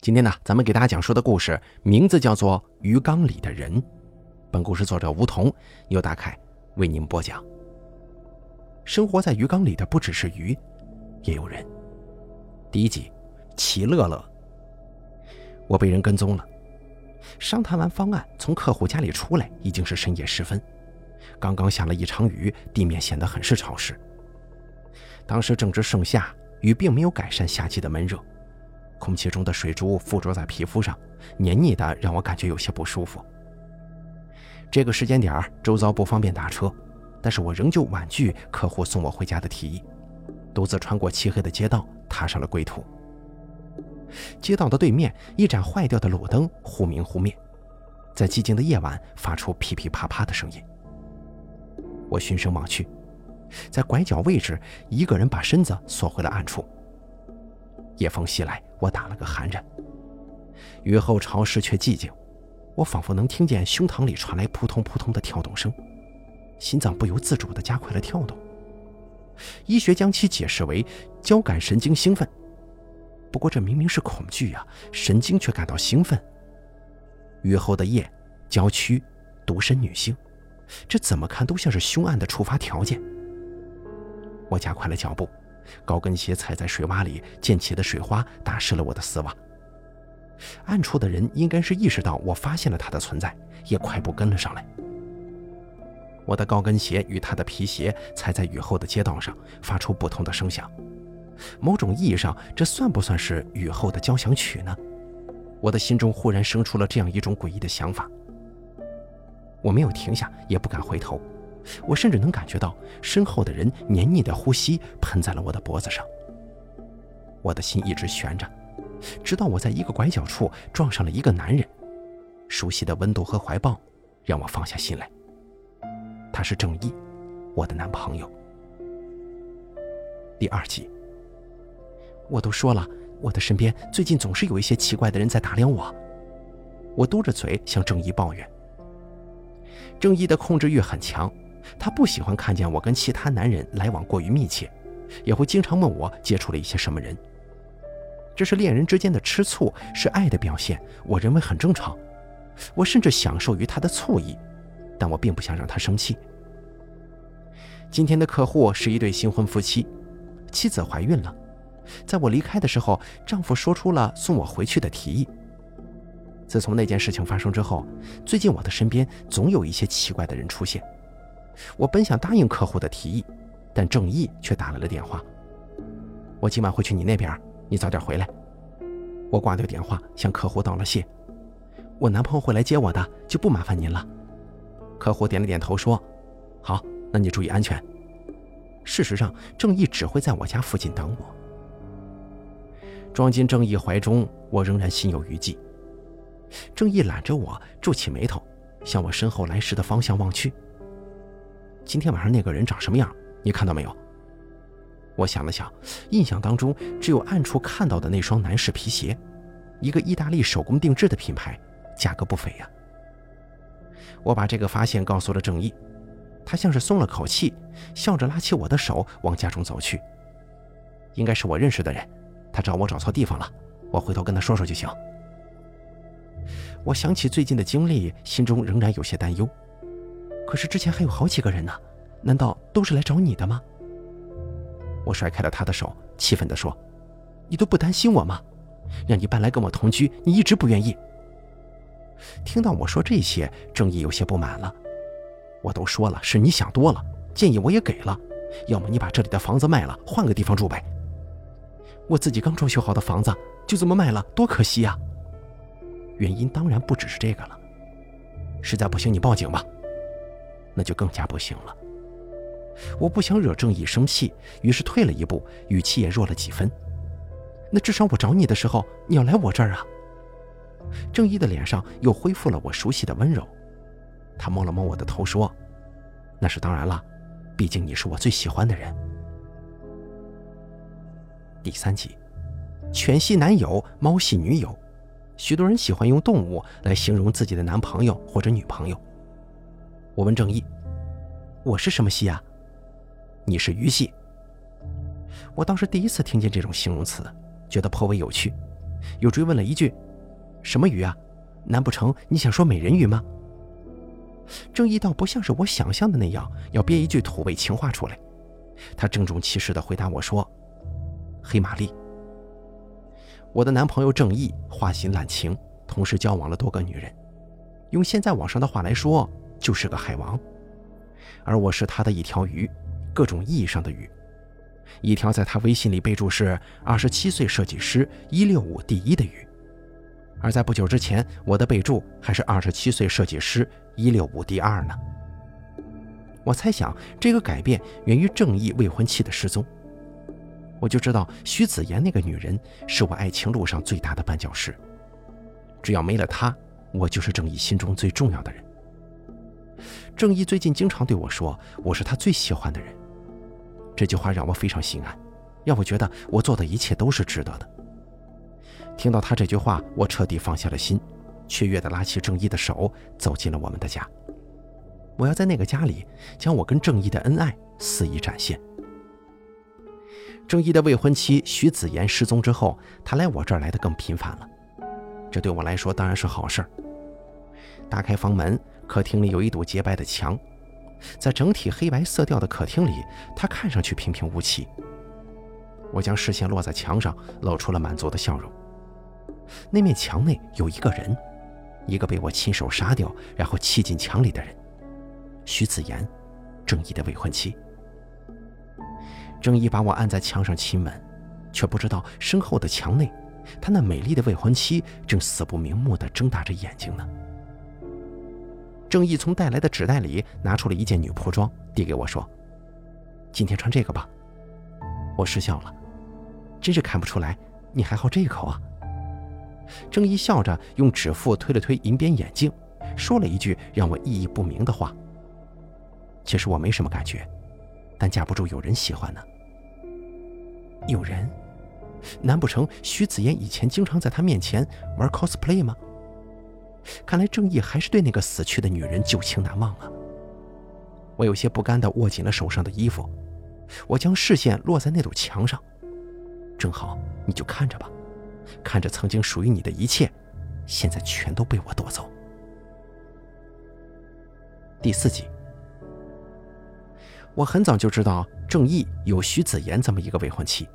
今天呢，咱们给大家讲述的故事名字叫做《鱼缸里的人》。本故事作者吴桐由大凯为您播讲。生活在鱼缸里的不只是鱼，也有人。第一集，齐乐乐。我被人跟踪了。商谈完方案，从客户家里出来，已经是深夜时分。刚刚下了一场雨，地面显得很是潮湿。当时正值盛夏，雨并没有改善夏季的闷热。空气中的水珠附着在皮肤上，黏腻的让我感觉有些不舒服。这个时间点周遭不方便打车，但是我仍旧婉拒客户送我回家的提议，独自穿过漆黑的街道，踏上了归途。街道的对面，一盏坏掉的路灯忽明忽灭，在寂静的夜晚发出噼噼啪啪的声音。我循声望去，在拐角位置，一个人把身子缩回了暗处。夜风袭来，我打了个寒颤。雨后潮湿却寂静，我仿佛能听见胸膛里传来扑通扑通的跳动声，心脏不由自主地加快了跳动。医学将其解释为交感神经兴奋，不过这明明是恐惧啊，神经却感到兴奋。雨后的夜，郊区，独身女性，这怎么看都像是凶案的触发条件。我加快了脚步。高跟鞋踩在水洼里，溅起的水花打湿了我的丝袜。暗处的人应该是意识到我发现了他的存在，也快步跟了上来。我的高跟鞋与他的皮鞋踩在雨后的街道上，发出不同的声响。某种意义上，这算不算是雨后的交响曲呢？我的心中忽然生出了这样一种诡异的想法。我没有停下，也不敢回头。我甚至能感觉到身后的人黏腻的呼吸喷在了我的脖子上。我的心一直悬着，直到我在一个拐角处撞上了一个男人，熟悉的温度和怀抱让我放下心来。他是郑义，我的男朋友。第二集，我都说了，我的身边最近总是有一些奇怪的人在打量我。我嘟着嘴向郑义抱怨。郑义的控制欲很强。他不喜欢看见我跟其他男人来往过于密切，也会经常问我接触了一些什么人。这是恋人之间的吃醋，是爱的表现，我认为很正常。我甚至享受于他的醋意，但我并不想让他生气。今天的客户是一对新婚夫妻，妻子怀孕了，在我离开的时候，丈夫说出了送我回去的提议。自从那件事情发生之后，最近我的身边总有一些奇怪的人出现。我本想答应客户的提议，但郑义却打来了电话。我今晚会去你那边，你早点回来。我挂掉电话，向客户道了谢。我男朋友会来接我的，就不麻烦您了。客户点了点头，说：“好，那你注意安全。”事实上，郑义只会在我家附近等我。装进郑义怀中，我仍然心有余悸。郑义揽着我，皱起眉头，向我身后来时的方向望去。今天晚上那个人长什么样？你看到没有？我想了想，印象当中只有暗处看到的那双男士皮鞋，一个意大利手工定制的品牌，价格不菲呀。我把这个发现告诉了郑义，他像是松了口气，笑着拉起我的手往家中走去。应该是我认识的人，他找我找错地方了，我回头跟他说说就行。我想起最近的经历，心中仍然有些担忧。可是之前还有好几个人呢，难道都是来找你的吗？我甩开了他的手，气愤地说：“你都不担心我吗？让你搬来跟我同居，你一直不愿意。”听到我说这些，郑义有些不满了。我都说了是你想多了，建议我也给了，要么你把这里的房子卖了，换个地方住呗。我自己刚装修好的房子就这么卖了，多可惜呀！原因当然不只是这个了，实在不行你报警吧。那就更加不行了。我不想惹郑义生气，于是退了一步，语气也弱了几分。那至少我找你的时候，你要来我这儿啊。郑义的脸上又恢复了我熟悉的温柔，他摸了摸我的头，说：“那是当然了，毕竟你是我最喜欢的人。”第三集，犬系男友，猫系女友。许多人喜欢用动物来形容自己的男朋友或者女朋友。我问郑义：“我是什么系啊？”“你是鱼系。”我当时第一次听见这种形容词，觉得颇为有趣，又追问了一句：“什么鱼啊？难不成你想说美人鱼吗？”郑义倒不像是我想象的那样要憋一句土味情话出来，他郑重其事地回答我说：“黑玛丽。”我的男朋友郑义花心滥情，同时交往了多个女人，用现在网上的话来说，就是个海王。而我是他的一条鱼，各种意义上的鱼，一条在他微信里备注是二十七岁设计师一六五第一的鱼。而在不久之前，我的备注还是二十七岁设计师一六五第二呢。我猜想，这个改变源于正义未婚妻的失踪。我就知道徐子言那个女人是我爱情路上最大的绊脚石。只要没了她，我就是正义心中最重要的人。正义最近经常对我说：“我是他最喜欢的人。”这句话让我非常心安，让我觉得我做的一切都是值得的。听到他这句话，我彻底放下了心，雀跃地拉起正义的手，走进了我们的家。我要在那个家里，将我跟正义的恩爱肆意展现。正义的未婚妻徐子言失踪之后，他来我这儿来的更频繁了。这对我来说当然是好事儿。打开房门，客厅里有一堵洁白的墙，在整体黑白色调的客厅里，他看上去平平无奇。我将视线落在墙上，露出了满足的笑容。那面墙内有一个人，一个被我亲手杀掉，然后砌进墙里的人——徐子言，正义的未婚妻。正义把我按在墙上亲吻，却不知道身后的墙内，他那美丽的未婚妻正死不瞑目地睁大着眼睛呢。正义从带来的纸袋里拿出了一件女仆装，递给我说：“今天穿这个吧。”我失笑了，真是看不出来你还好这一口啊。正义笑着用指腹推了推银边眼镜，说了一句让我意义不明的话：“其实我没什么感觉，但架不住有人喜欢呢。”有人？难不成徐子言以前经常在他面前玩 cosplay 吗？看来正义还是对那个死去的女人旧情难忘啊！我有些不甘地握紧了手上的衣服，我将视线落在那堵墙上，正好，你就看着吧，看着曾经属于你的一切，现在全都被我夺走。第四集，我很早就知道正义有徐子言这么一个未婚妻。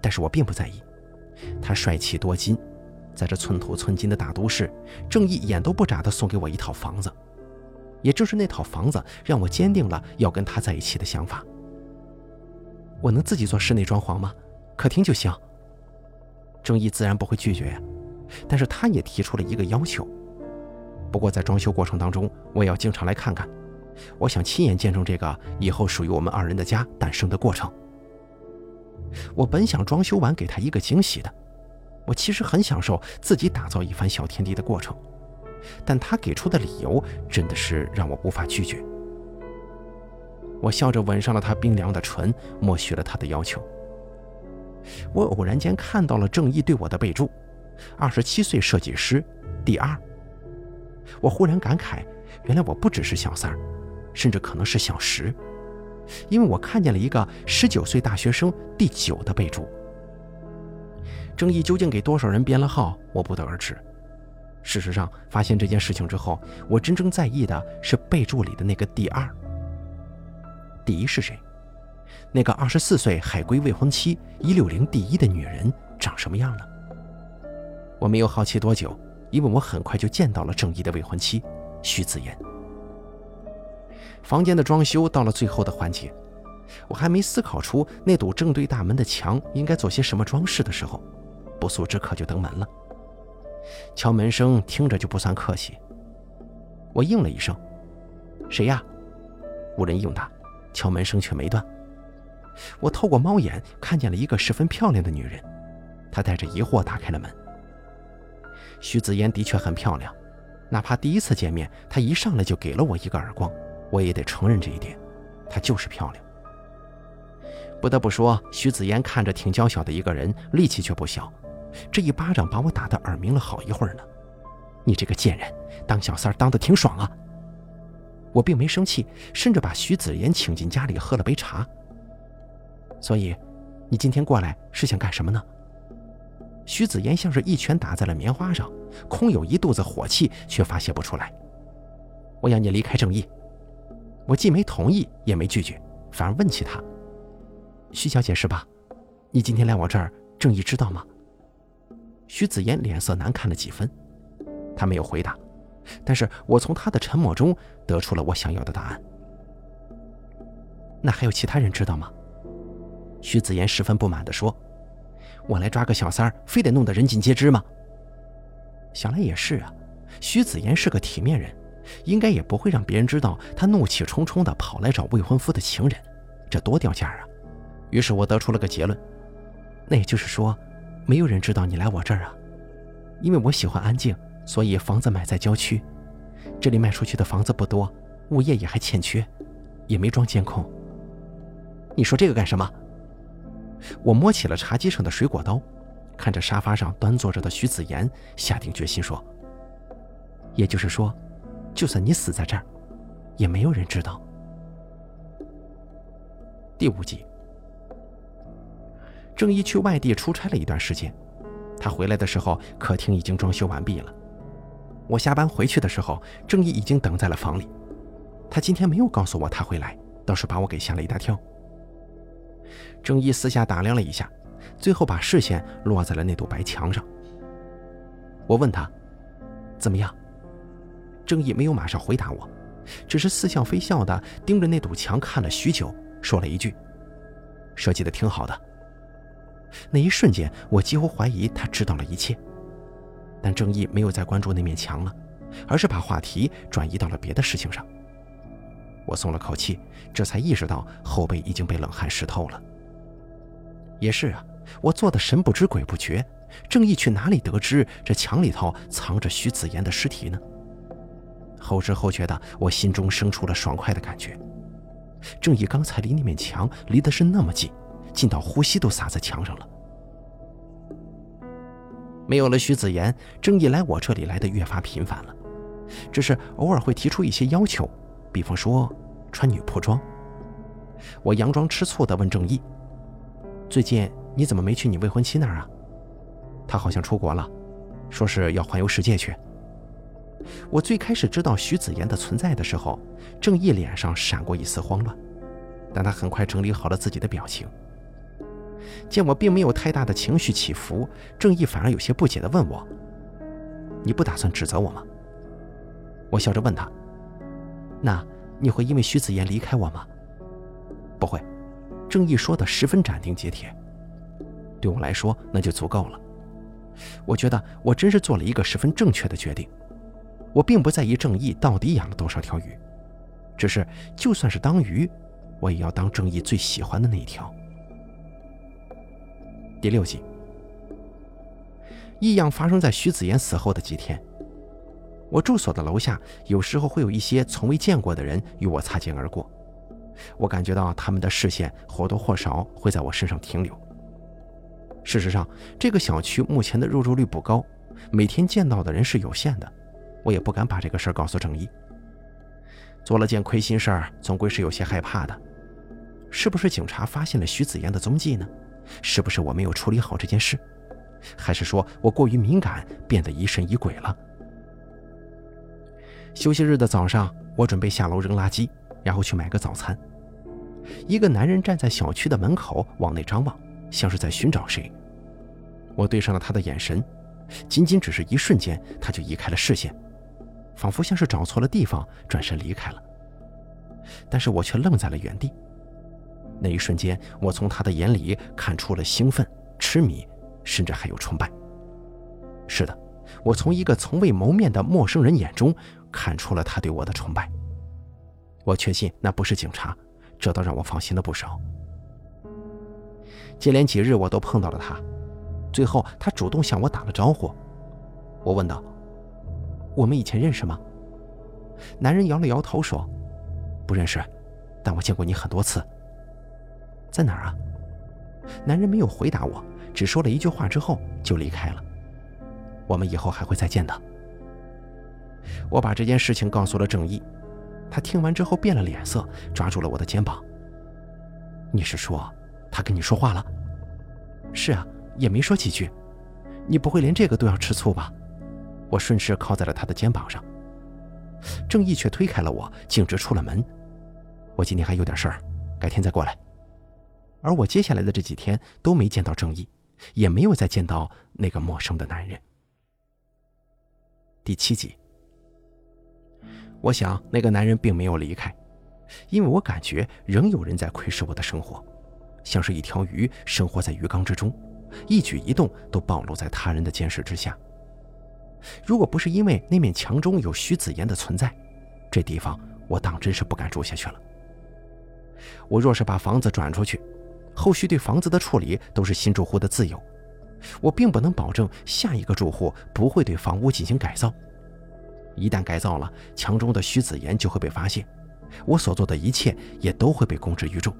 但是我并不在意，他帅气多金，在这寸土寸金的大都市，正义眼都不眨地送给我一套房子，也正是那套房子让我坚定了要跟他在一起的想法。我能自己做室内装潢吗？客厅就行。正义自然不会拒绝呀，但是他也提出了一个要求。不过在装修过程当中，我也要经常来看看，我想亲眼见证这个以后属于我们二人的家诞生的过程。我本想装修完给他一个惊喜的，我其实很享受自己打造一番小天地的过程，但他给出的理由真的是让我无法拒绝。我笑着吻上了他冰凉的唇，默许了他的要求。我偶然间看到了正义对我的备注：二十七岁设计师，第二。我忽然感慨，原来我不只是小三儿，甚至可能是小十。因为我看见了一个十九岁大学生第九的备注。正义究竟给多少人编了号，我不得而知。事实上，发现这件事情之后，我真正在意的是备注里的那个第二。第一是谁？那个二十四岁海归未婚妻一六零第一的女人长什么样呢？我没有好奇多久，因为我很快就见到了正义的未婚妻徐子言。房间的装修到了最后的环节，我还没思考出那堵正对大门的墙应该做些什么装饰的时候，不速之客就登门了。敲门声听着就不算客气，我应了一声：“谁呀？”无人应答，敲门声却没断。我透过猫眼看见了一个十分漂亮的女人，她带着疑惑打开了门。徐子嫣的确很漂亮，哪怕第一次见面，她一上来就给了我一个耳光。我也得承认这一点，她就是漂亮。不得不说，徐子嫣看着挺娇小的一个人，力气却不小。这一巴掌把我打得耳鸣了好一会儿呢。你这个贱人，当小三儿当得挺爽啊！我并没生气，甚至把徐子言请进家里喝了杯茶。所以，你今天过来是想干什么呢？徐子言像是一拳打在了棉花上，空有一肚子火气，却发泄不出来。我要你离开正义。我既没同意，也没拒绝，反而问起他：“徐小姐是吧？你今天来我这儿，正义知道吗？”徐子言脸色难看了几分，他没有回答，但是我从他的沉默中得出了我想要的答案。那还有其他人知道吗？徐子言十分不满地说：“我来抓个小三儿，非得弄得人尽皆知吗？”想来也是啊，徐子言是个体面人。应该也不会让别人知道他怒气冲冲地跑来找未婚夫的情人，这多掉价啊！于是我得出了个结论，那也就是说，没有人知道你来我这儿啊。因为我喜欢安静，所以房子买在郊区，这里卖出去的房子不多，物业也还欠缺，也没装监控。你说这个干什么？我摸起了茶几上的水果刀，看着沙发上端坐着的徐子言，下定决心说：“也就是说。”就算你死在这儿，也没有人知道。第五集，郑一去外地出差了一段时间，他回来的时候，客厅已经装修完毕了。我下班回去的时候，郑一已经等在了房里。他今天没有告诉我他会来，倒是把我给吓了一大跳。郑一私下打量了一下，最后把视线落在了那堵白墙上。我问他：“怎么样？”郑义没有马上回答我，只是似笑非笑地盯着那堵墙看了许久，说了一句：“设计的挺好的。”那一瞬间，我几乎怀疑他知道了一切。但郑义没有再关注那面墙了，而是把话题转移到了别的事情上。我松了口气，这才意识到后背已经被冷汗湿透了。也是啊，我做的神不知鬼不觉，郑义去哪里得知这墙里头藏着徐子言的尸体呢？后知后觉的，我心中生出了爽快的感觉。正义刚才离那面墙离的是那么近，近到呼吸都洒在墙上了。没有了徐子言，正义来我这里来的越发频繁了，只是偶尔会提出一些要求，比方说穿女仆装。我佯装吃醋的问正义：“最近你怎么没去你未婚妻那儿啊？她好像出国了，说是要环游世界去。”我最开始知道徐子言的存在的时候，郑义脸上闪过一丝慌乱，但他很快整理好了自己的表情。见我并没有太大的情绪起伏，郑义反而有些不解地问我：“你不打算指责我吗？”我笑着问他：“那你会因为徐子言离开我吗？”“不会。”郑义说的十分斩钉截铁。对我来说，那就足够了。我觉得我真是做了一个十分正确的决定。我并不在意正义到底养了多少条鱼，只是就算是当鱼，我也要当正义最喜欢的那一条。第六集，异样发生在徐子言死后的几天。我住所的楼下有时候会有一些从未见过的人与我擦肩而过，我感觉到他们的视线或多或少会在我身上停留。事实上，这个小区目前的入住率不高，每天见到的人是有限的。我也不敢把这个事儿告诉郑毅。做了件亏心事儿，总归是有些害怕的。是不是警察发现了徐子言的踪迹呢？是不是我没有处理好这件事？还是说我过于敏感，变得疑神疑鬼了？休息日的早上，我准备下楼扔垃圾，然后去买个早餐。一个男人站在小区的门口，往内张望，像是在寻找谁。我对上了他的眼神，仅仅只是一瞬间，他就移开了视线。仿佛像是找错了地方，转身离开了。但是我却愣在了原地。那一瞬间，我从他的眼里看出了兴奋、痴迷，甚至还有崇拜。是的，我从一个从未谋面的陌生人眼中看出了他对我的崇拜。我确信那不是警察，这倒让我放心了不少。接连几日，我都碰到了他。最后，他主动向我打了招呼。我问道。我们以前认识吗？男人摇了摇头说：“不认识，但我见过你很多次。在哪儿啊？”男人没有回答我，只说了一句话之后就离开了。我们以后还会再见的。我把这件事情告诉了郑义，他听完之后变了脸色，抓住了我的肩膀：“你是说他跟你说话了？”“是啊，也没说几句。你不会连这个都要吃醋吧？我顺势靠在了他的肩膀上。郑义却推开了我，径直出了门。我今天还有点事儿，改天再过来。而我接下来的这几天都没见到郑义，也没有再见到那个陌生的男人。第七集，我想那个男人并没有离开，因为我感觉仍有人在窥视我的生活，像是一条鱼生活在鱼缸之中，一举一动都暴露在他人的监视之下。如果不是因为那面墙中有徐子言的存在，这地方我当真是不敢住下去了。我若是把房子转出去，后续对房子的处理都是新住户的自由，我并不能保证下一个住户不会对房屋进行改造。一旦改造了，墙中的徐子言就会被发现，我所做的一切也都会被公之于众。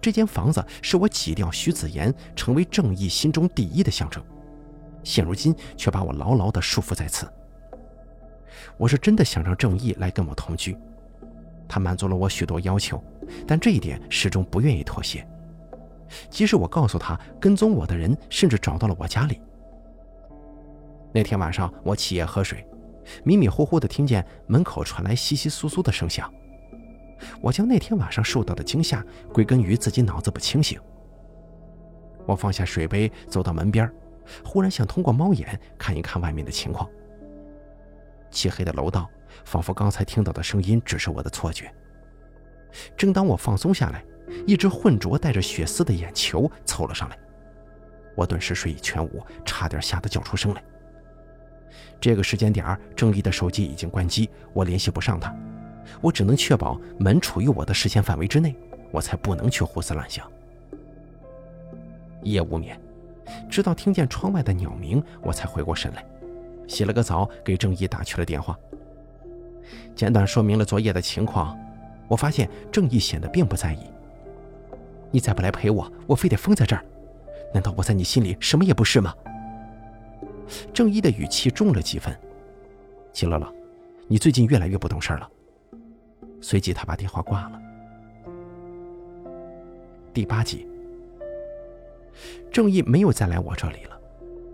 这间房子是我挤掉徐子言，成为正义心中第一的象征。现如今却把我牢牢地束缚在此。我是真的想让正义来跟我同居，他满足了我许多要求，但这一点始终不愿意妥协。即使我告诉他跟踪我的人甚至找到了我家里。那天晚上我起夜喝水，迷迷糊糊地听见门口传来窸窸窣窣的声响。我将那天晚上受到的惊吓归根于自己脑子不清醒。我放下水杯，走到门边忽然想通过猫眼看一看外面的情况。漆黑的楼道，仿佛刚才听到的声音只是我的错觉。正当我放松下来，一只浑浊带着血丝的眼球凑了上来，我顿时睡意全无，差点吓得叫出声来。这个时间点，郑义的手机已经关机，我联系不上他，我只能确保门处于我的视线范围之内，我才不能去胡思乱想。夜无眠。直到听见窗外的鸟鸣，我才回过神来，洗了个澡，给郑义打去了电话。简短说明了昨夜的情况，我发现郑义显得并不在意。你再不来陪我，我非得疯在这儿。难道我在你心里什么也不是吗？郑义的语气重了几分。齐乐乐，你最近越来越不懂事了。随即他把电话挂了。第八集。郑义没有再来我这里了，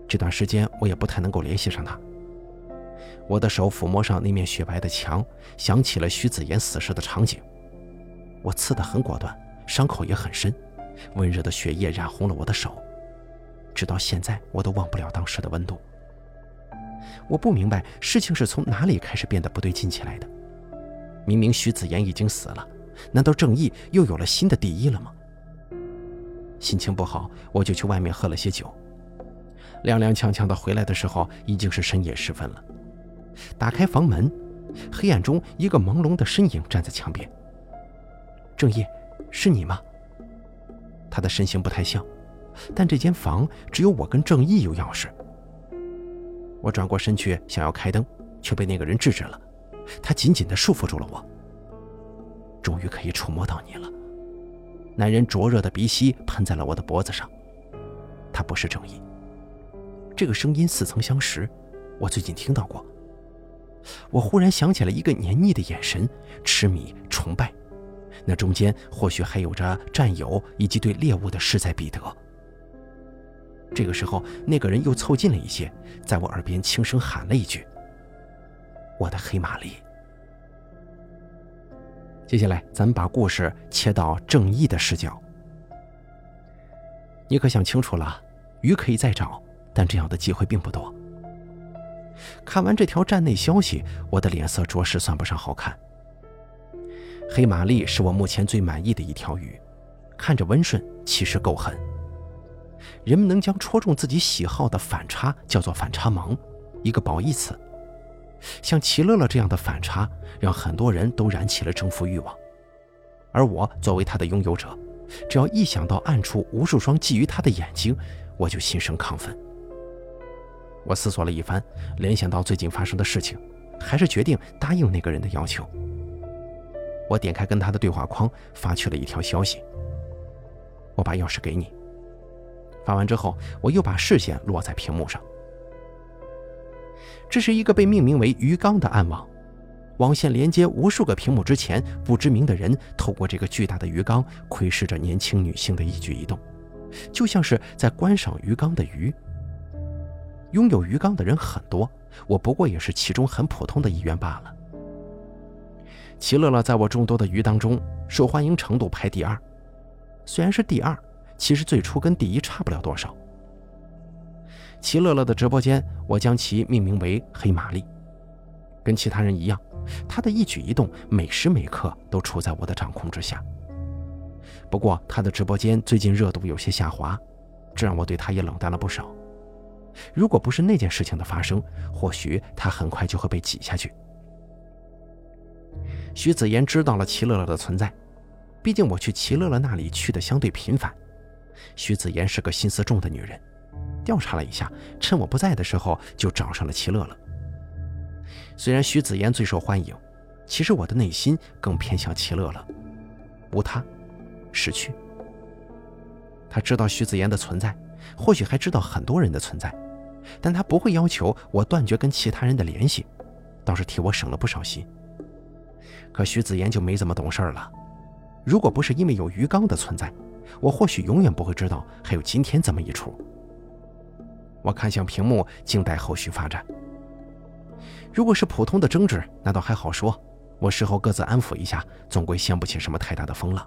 这段时间我也不太能够联系上他。我的手抚摸上那面雪白的墙，想起了徐子言死时的场景。我刺得很果断，伤口也很深，温热的血液染红了我的手，直到现在我都忘不了当时的温度。我不明白事情是从哪里开始变得不对劲起来的。明明徐子言已经死了，难道正义又有了新的第一了吗？心情不好，我就去外面喝了些酒。踉踉跄跄的回来的时候，已经是深夜时分了。打开房门，黑暗中一个朦胧的身影站在墙边。正义，是你吗？他的身形不太像，但这间房只有我跟正义有钥匙。我转过身去想要开灯，却被那个人制止了。他紧紧地束缚住了我。终于可以触摸到你了。男人灼热的鼻息喷在了我的脖子上，他不是正义。这个声音似曾相识，我最近听到过。我忽然想起了一个黏腻的眼神，痴迷、崇拜，那中间或许还有着占有以及对猎物的势在必得。这个时候，那个人又凑近了一些，在我耳边轻声喊了一句：“我的黑玛丽。”接下来，咱们把故事切到正义的视角。你可想清楚了？鱼可以再找，但这样的机会并不多。看完这条站内消息，我的脸色着实算不上好看。黑玛丽是我目前最满意的一条鱼，看着温顺，其实够狠。人们能将戳中自己喜好的反差叫做反差萌，一个褒义词。像齐乐乐这样的反差，让很多人都燃起了征服欲望。而我作为他的拥有者，只要一想到暗处无数双觊觎他的眼睛，我就心生亢奋。我思索了一番，联想到最近发生的事情，还是决定答应那个人的要求。我点开跟他的对话框，发去了一条消息：“我把钥匙给你。”发完之后，我又把视线落在屏幕上。这是一个被命名为“鱼缸”的暗网，网线连接无数个屏幕之前，不知名的人透过这个巨大的鱼缸窥视着年轻女性的一举一动，就像是在观赏鱼缸的鱼。拥有鱼缸的人很多，我不过也是其中很普通的一员罢了。齐乐乐在我众多的鱼当中受欢迎程度排第二，虽然是第二，其实最初跟第一差不了多少。齐乐乐的直播间，我将其命名为“黑玛丽”，跟其他人一样，他的一举一动每时每刻都处在我的掌控之下。不过他的直播间最近热度有些下滑，这让我对他也冷淡了不少。如果不是那件事情的发生，或许他很快就会被挤下去。徐子言知道了齐乐乐的存在，毕竟我去齐乐乐那里去的相对频繁。徐子言是个心思重的女人，调查了一下，趁我不在的时候就找上了齐乐乐。虽然徐子言最受欢迎，其实我的内心更偏向齐乐乐。无他，失去。他知道徐子言的存在，或许还知道很多人的存在，但他不会要求我断绝跟其他人的联系，倒是替我省了不少心。可徐子言就没这么懂事了。如果不是因为有鱼缸的存在，我或许永远不会知道还有今天这么一出。我看向屏幕，静待后续发展。如果是普通的争执，那倒还好说，我事后各自安抚一下，总归掀不起什么太大的风浪。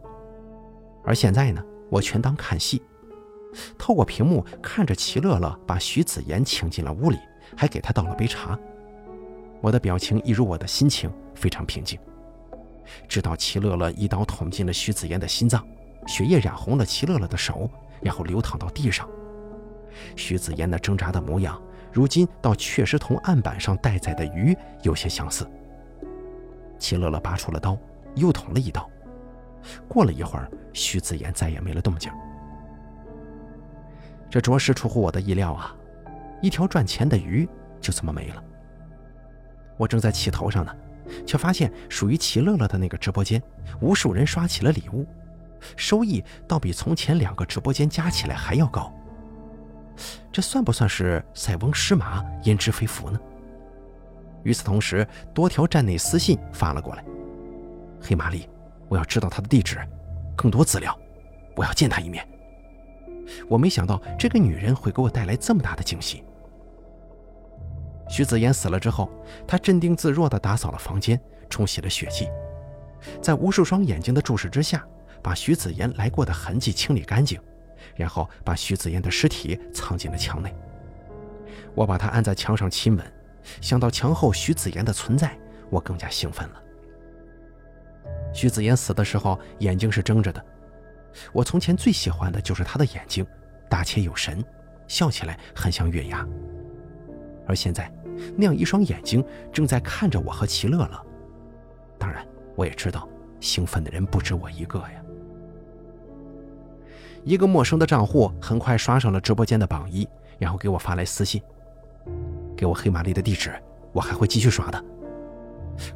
而现在呢，我全当看戏，透过屏幕看着齐乐乐把徐子言请进了屋里，还给他倒了杯茶。我的表情一如我的心情，非常平静。直到齐乐乐一刀捅进了徐子言的心脏，血液染红了齐乐乐的手，然后流淌到地上。徐子言那挣扎的模样，如今倒确实同案板上待宰的鱼有些相似。齐乐乐拔出了刀，又捅了一刀。过了一会儿，徐子言再也没了动静。这着实出乎我的意料啊！一条赚钱的鱼就这么没了。我正在气头上呢。却发现属于齐乐乐的那个直播间，无数人刷起了礼物，收益倒比从前两个直播间加起来还要高。这算不算是塞翁失马焉知非福呢？与此同时，多条站内私信发了过来：“黑玛丽，我要知道她的地址，更多资料，我要见她一面。”我没想到这个女人会给我带来这么大的惊喜。徐子言死了之后，他镇定自若地打扫了房间，冲洗了血迹，在无数双眼睛的注视之下，把徐子言来过的痕迹清理干净，然后把徐子言的尸体藏进了墙内。我把他按在墙上亲吻，想到墙后徐子言的存在，我更加兴奋了。徐子言死的时候眼睛是睁着的，我从前最喜欢的就是他的眼睛，大且有神，笑起来很像月牙。而现在，那样一双眼睛正在看着我和齐乐乐。当然，我也知道，兴奋的人不止我一个呀。一个陌生的账户很快刷上了直播间的榜一，然后给我发来私信，给我黑玛丽的地址，我还会继续刷的。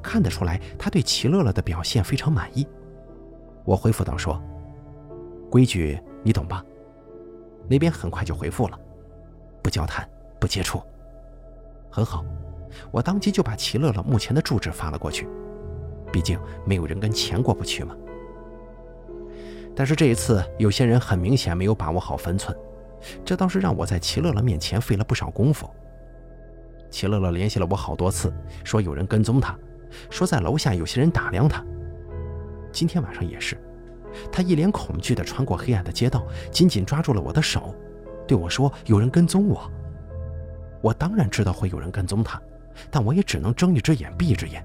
看得出来，他对齐乐乐的表现非常满意。我回复道：“说，规矩你懂吧？”那边很快就回复了：“不交谈，不接触。”很好，我当即就把齐乐乐目前的住址发了过去。毕竟没有人跟钱过不去嘛。但是这一次，有些人很明显没有把握好分寸，这倒是让我在齐乐乐面前费了不少功夫。齐乐乐联系了我好多次，说有人跟踪他，说在楼下有些人打量他。今天晚上也是，他一脸恐惧地穿过黑暗的街道，紧紧抓住了我的手，对我说：“有人跟踪我。”我当然知道会有人跟踪他，但我也只能睁一只眼闭一只眼。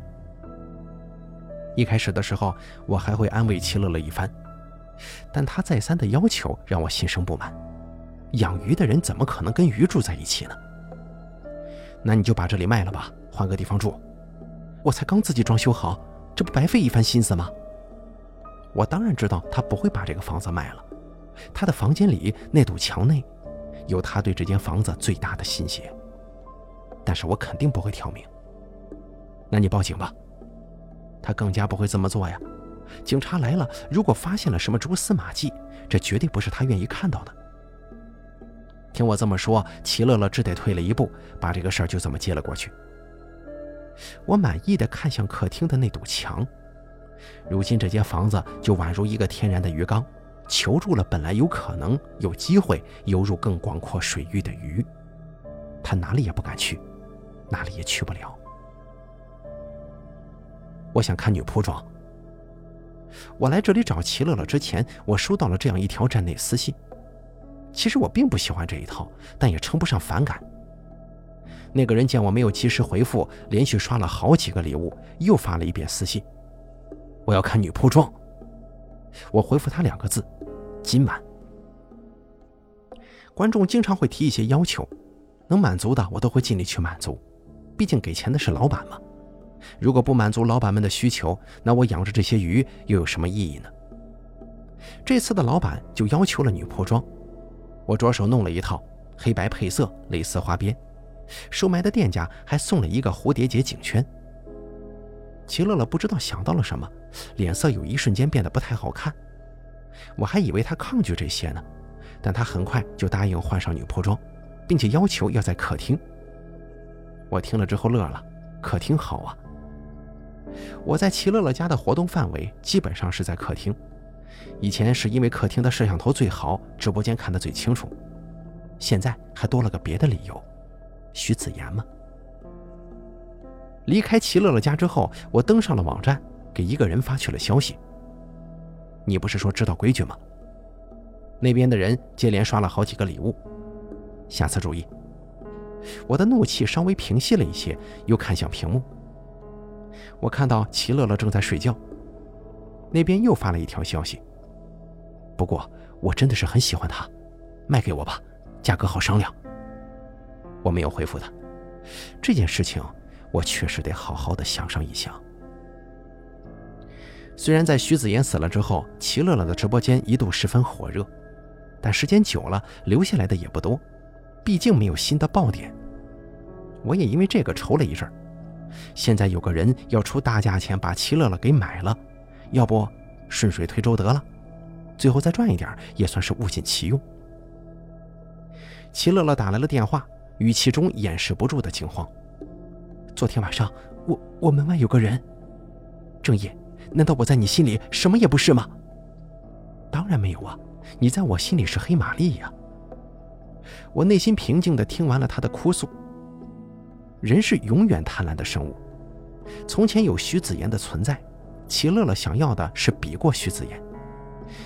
一开始的时候，我还会安慰齐乐乐一番，但他再三的要求让我心生不满。养鱼的人怎么可能跟鱼住在一起呢？那你就把这里卖了吧，换个地方住。我才刚自己装修好，这不白费一番心思吗？我当然知道他不会把这个房子卖了，他的房间里那堵墙内，有他对这间房子最大的心血。但是我肯定不会挑明。那你报警吧。他更加不会这么做呀。警察来了，如果发现了什么蛛丝马迹，这绝对不是他愿意看到的。听我这么说，齐乐乐只得退了一步，把这个事儿就这么接了过去。我满意的看向客厅的那堵墙，如今这间房子就宛如一个天然的鱼缸，求助了本来有可能有机会游入更广阔水域的鱼。他哪里也不敢去，哪里也去不了。我想看女仆装。我来这里找齐乐乐之前，我收到了这样一条站内私信。其实我并不喜欢这一套，但也称不上反感。那个人见我没有及时回复，连续刷了好几个礼物，又发了一遍私信：“我要看女仆装。”我回复他两个字：“今晚。”观众经常会提一些要求，能满足的我都会尽力去满足，毕竟给钱的是老板嘛。如果不满足老板们的需求，那我养着这些鱼又有什么意义呢？这次的老板就要求了女仆装。我着手弄了一套黑白配色蕾丝花边，收买的店家还送了一个蝴蝶结颈圈。齐乐乐不知道想到了什么，脸色有一瞬间变得不太好看。我还以为他抗拒这些呢，但他很快就答应换上女仆装，并且要求要在客厅。我听了之后乐了，客厅好啊。我在齐乐乐家的活动范围基本上是在客厅。以前是因为客厅的摄像头最好，直播间看得最清楚。现在还多了个别的理由，徐子言吗？离开齐乐乐家之后，我登上了网站，给一个人发去了消息。你不是说知道规矩吗？那边的人接连刷了好几个礼物，下次注意。我的怒气稍微平息了一些，又看向屏幕。我看到齐乐乐正在睡觉。那边又发了一条消息。不过我真的是很喜欢他，卖给我吧，价格好商量。我没有回复他，这件事情我确实得好好的想上一想。虽然在徐子言死了之后，齐乐乐的直播间一度十分火热，但时间久了，留下来的也不多，毕竟没有新的爆点。我也因为这个愁了一阵现在有个人要出大价钱把齐乐乐给买了。要不顺水推舟得了，最后再赚一点也算是物尽其用。齐乐乐打来了电话，语气中掩饰不住的惊慌。昨天晚上，我我门外有个人。郑业，难道我在你心里什么也不是吗？当然没有啊，你在我心里是黑玛丽呀。我内心平静的听完了他的哭诉。人是永远贪婪的生物，从前有徐子言的存在。齐乐乐想要的是比过徐子言，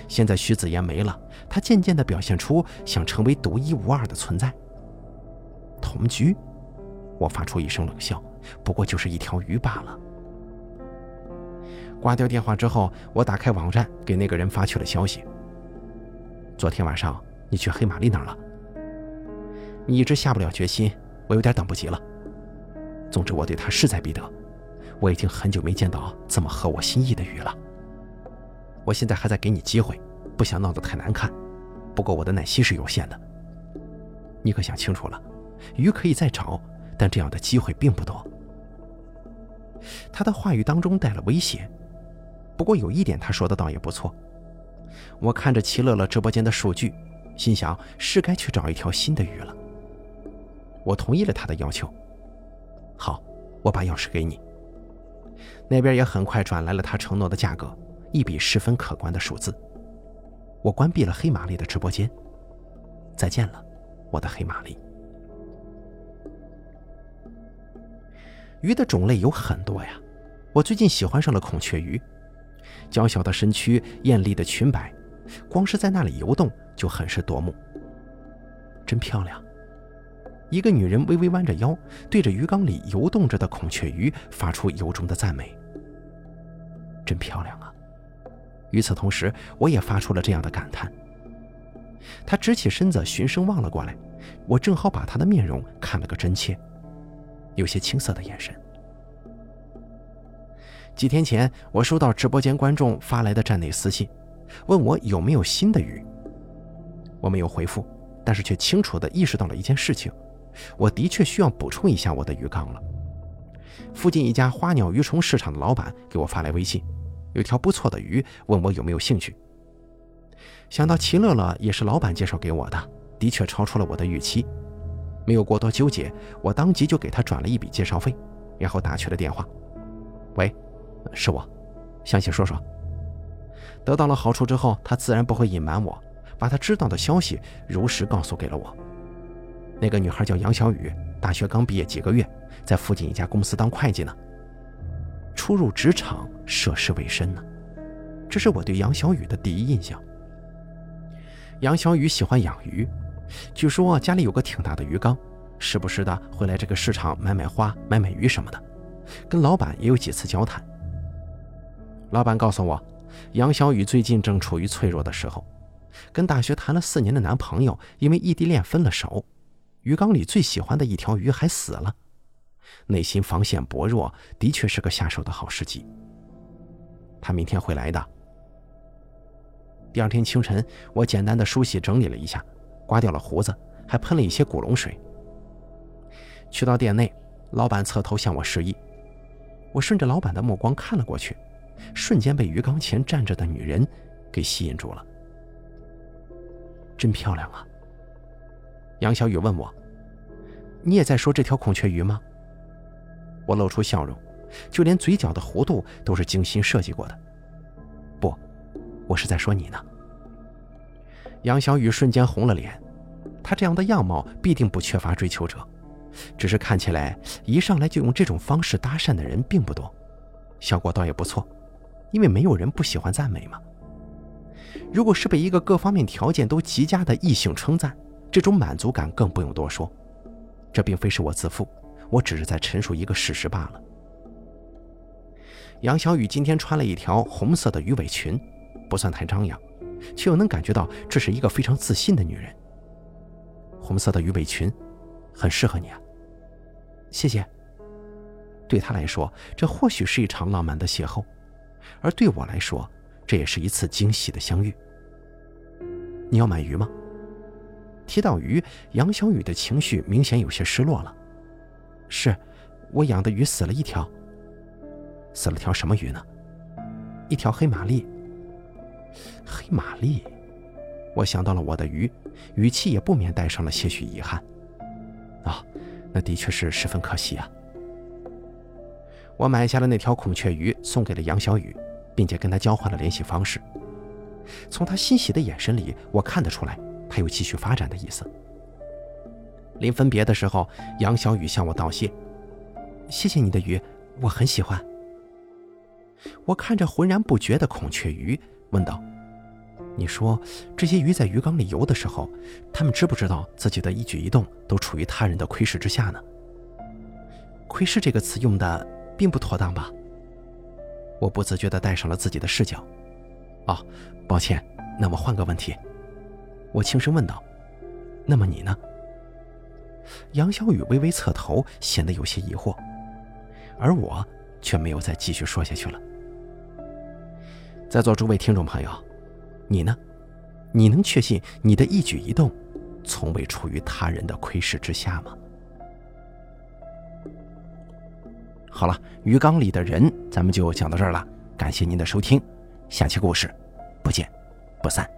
现在徐子言没了，他渐渐地表现出想成为独一无二的存在。同居，我发出一声冷笑，不过就是一条鱼罢了。挂掉电话之后，我打开网站给那个人发去了消息。昨天晚上你去黑玛丽那儿了？你一直下不了决心，我有点等不及了。总之，我对他势在必得。我已经很久没见到这么合我心意的鱼了。我现在还在给你机会，不想闹得太难看。不过我的耐心是有限的。你可想清楚了，鱼可以再找，但这样的机会并不多。他的话语当中带了威胁。不过有一点他说的倒也不错。我看着齐乐乐直播间的数据，心想是该去找一条新的鱼了。我同意了他的要求。好，我把钥匙给你。那边也很快转来了他承诺的价格，一笔十分可观的数字。我关闭了黑玛丽的直播间。再见了，我的黑玛丽。鱼的种类有很多呀，我最近喜欢上了孔雀鱼，娇小的身躯，艳丽的裙摆，光是在那里游动就很是夺目。真漂亮。一个女人微微弯着腰，对着鱼缸里游动着的孔雀鱼发出由衷的赞美。真漂亮啊！与此同时，我也发出了这样的感叹。她直起身子，循声望了过来，我正好把她的面容看了个真切，有些青涩的眼神。几天前，我收到直播间观众发来的站内私信，问我有没有新的鱼。我没有回复，但是却清楚地意识到了一件事情。我的确需要补充一下我的鱼缸了。附近一家花鸟鱼虫市场的老板给我发来微信，有条不错的鱼，问我有没有兴趣。想到齐乐乐也是老板介绍给我的，的确超出了我的预期。没有过多纠结，我当即就给他转了一笔介绍费，然后打去了电话。喂，是我，详细说说。得到了好处之后，他自然不会隐瞒我，把他知道的消息如实告诉给了我。那个女孩叫杨小雨，大学刚毕业几个月，在附近一家公司当会计呢。初入职场，涉世未深呢，这是我对杨小雨的第一印象。杨小雨喜欢养鱼，据说家里有个挺大的鱼缸，时不时的会来这个市场买买花、买买鱼什么的，跟老板也有几次交谈。老板告诉我，杨小雨最近正处于脆弱的时候，跟大学谈了四年的男朋友因为异地恋分了手，鱼缸里最喜欢的一条鱼还死了，内心防线薄弱，的确是个下手的好时机。他明天会来的。第二天清晨，我简单的梳洗整理了一下，刮掉了胡子，还喷了一些古龙水。去到店内，老板侧头向我示意，我顺着老板的目光看了过去，瞬间被鱼缸前站着的女人给吸引住了。真漂亮啊！杨小雨问我：“你也在说这条孔雀鱼吗？”我露出笑容，就连嘴角的弧度都是精心设计过的。不我是在说你呢。杨小雨瞬间红了脸，她这样的样貌必定不缺乏追求者，只是看起来一上来就用这种方式搭讪的人并不多，效果倒也不错，因为没有人不喜欢赞美嘛。如果是被一个各方面条件都极佳的异性称赞，这种满足感更不用多说。这并非是我自负，我只是在陈述一个事实罢了。杨小雨今天穿了一条红色的鱼尾裙。不算太张扬，却又能感觉到这是一个非常自信的女人。红色的鱼尾裙，很适合你啊。谢谢。对她来说，这或许是一场浪漫的邂逅，而对我来说，这也是一次惊喜的相遇。你要买鱼吗？提到鱼，杨小雨的情绪明显有些失落了。是，我养的鱼死了一条。死了条什么鱼呢？一条黑玛丽。黑玛丽，我想到了我的鱼，语气也不免带上了些许遗憾。啊，那的确是十分可惜啊。我买下了那条孔雀鱼，送给了杨小雨，并且跟他交换了联系方式。从他欣喜的眼神里，我看得出来，他有继续发展的意思。临分别的时候，杨小雨向我道谢：“谢谢你的鱼，我很喜欢。”我看着浑然不觉的孔雀鱼。问道：“你说这些鱼在鱼缸里游的时候，他们知不知道自己的一举一动都处于他人的窥视之下呢？”“窥视”这个词用的并不妥当吧？我不自觉地带上了自己的视角。哦，抱歉，那么换个问题。我轻声问道：“那么你呢？”杨小雨微微侧头，显得有些疑惑，而我却没有再继续说下去了。在座诸位听众朋友，你呢？你能确信你的一举一动，从未处于他人的窥视之下吗？好了，鱼缸里的人，咱们就讲到这儿了。感谢您的收听，下期故事，不见不散。